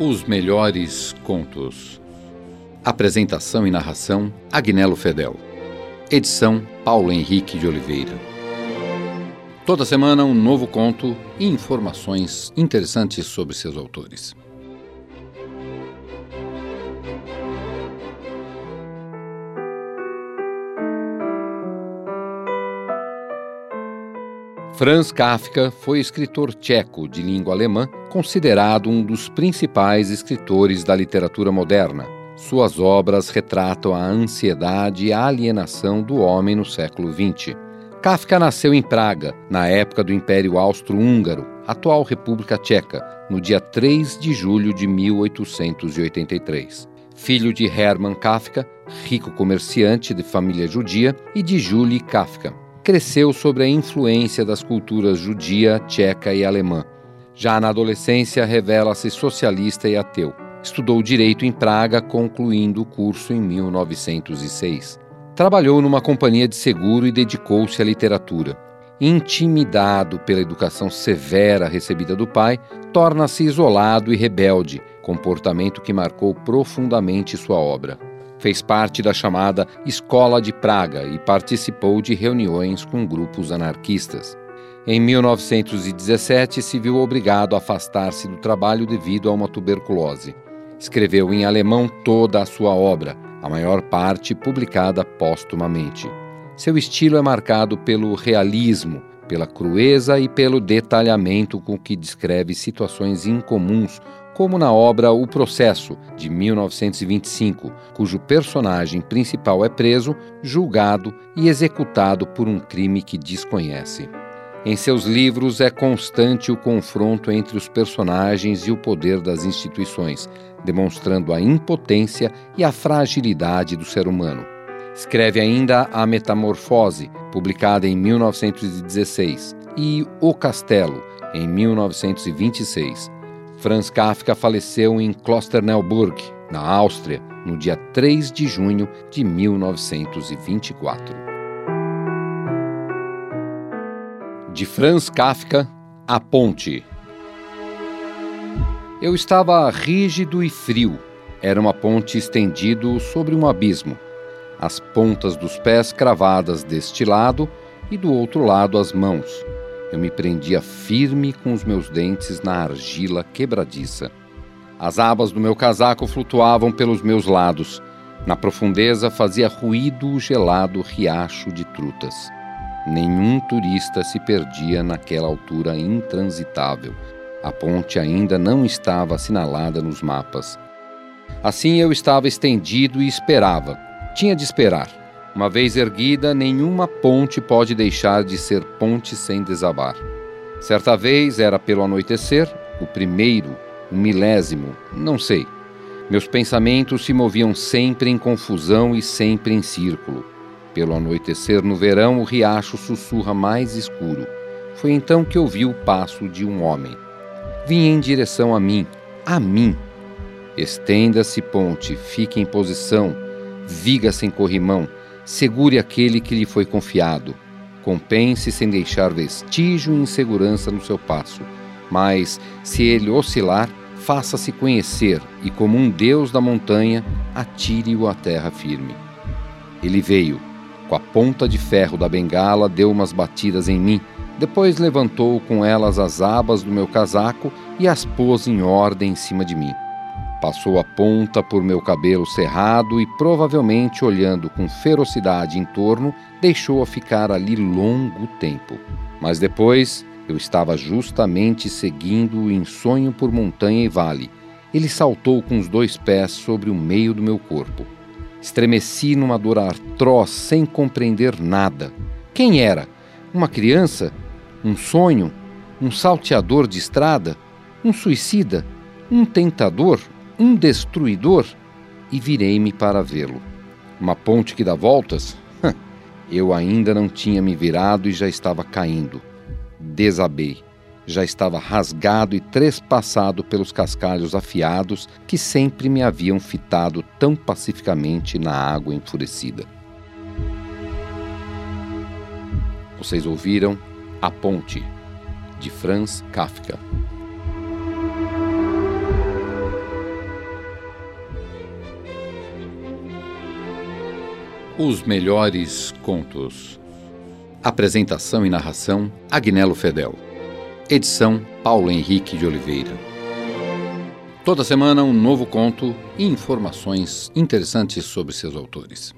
Os melhores contos. Apresentação e narração: Agnello Fedel. Edição: Paulo Henrique de Oliveira. Toda semana um novo conto e informações interessantes sobre seus autores. Franz Kafka foi escritor tcheco de língua alemã, considerado um dos principais escritores da literatura moderna. Suas obras retratam a ansiedade e a alienação do homem no século XX. Kafka nasceu em Praga, na época do Império Austro-Húngaro, atual República Tcheca, no dia 3 de julho de 1883. Filho de Hermann Kafka, rico comerciante de família judia, e de Julie Kafka cresceu sob a influência das culturas judia, tcheca e alemã. Já na adolescência, revela-se socialista e ateu. Estudou direito em Praga, concluindo o curso em 1906. Trabalhou numa companhia de seguro e dedicou-se à literatura. Intimidado pela educação severa recebida do pai, torna-se isolado e rebelde, comportamento que marcou profundamente sua obra. Fez parte da chamada Escola de Praga e participou de reuniões com grupos anarquistas. Em 1917, se viu obrigado a afastar-se do trabalho devido a uma tuberculose. Escreveu em alemão toda a sua obra, a maior parte publicada póstumamente. Seu estilo é marcado pelo realismo, pela crueza e pelo detalhamento com que descreve situações incomuns como na obra O Processo, de 1925, cujo personagem principal é preso, julgado e executado por um crime que desconhece. Em seus livros é constante o confronto entre os personagens e o poder das instituições, demonstrando a impotência e a fragilidade do ser humano. Escreve ainda A Metamorfose, publicada em 1916, e O Castelo, em 1926 Franz Kafka faleceu em Klosterneuburg, na Áustria, no dia 3 de junho de 1924. De Franz Kafka, A Ponte. Eu estava rígido e frio. Era uma ponte estendido sobre um abismo. As pontas dos pés cravadas deste lado e do outro lado as mãos eu me prendia firme com os meus dentes na argila quebradiça. As abas do meu casaco flutuavam pelos meus lados. Na profundeza fazia ruído o gelado riacho de trutas. Nenhum turista se perdia naquela altura intransitável. A ponte ainda não estava assinalada nos mapas. Assim eu estava estendido e esperava. Tinha de esperar. Uma vez erguida, nenhuma ponte pode deixar de ser ponte sem desabar. Certa vez era pelo anoitecer, o primeiro, o milésimo, não sei. Meus pensamentos se moviam sempre em confusão e sempre em círculo. Pelo anoitecer no verão, o riacho sussurra mais escuro. Foi então que ouvi o passo de um homem. Vinha em direção a mim, a mim. Estenda-se, ponte, fique em posição, viga sem corrimão segure aquele que lhe foi confiado. Compense sem deixar vestígio e insegurança no seu passo. Mas, se ele oscilar, faça-se conhecer e, como um deus da montanha, atire-o à terra firme. Ele veio. Com a ponta de ferro da bengala, deu umas batidas em mim. Depois levantou com elas as abas do meu casaco e as pôs em ordem em cima de mim. Passou a ponta por meu cabelo cerrado e, provavelmente olhando com ferocidade em torno, deixou-a ficar ali longo tempo. Mas depois eu estava justamente seguindo em sonho por montanha e vale. Ele saltou com os dois pés sobre o meio do meu corpo. Estremeci numa dor atroz sem compreender nada. Quem era? Uma criança? Um sonho? Um salteador de estrada? Um suicida? Um tentador? Um destruidor, e virei-me para vê-lo. Uma ponte que dá voltas? Eu ainda não tinha me virado e já estava caindo. Desabei. Já estava rasgado e trespassado pelos cascalhos afiados que sempre me haviam fitado tão pacificamente na água enfurecida. Vocês ouviram A Ponte, de Franz Kafka. Os melhores contos. Apresentação e narração: Agnello Fedel. Edição: Paulo Henrique de Oliveira. Toda semana um novo conto e informações interessantes sobre seus autores.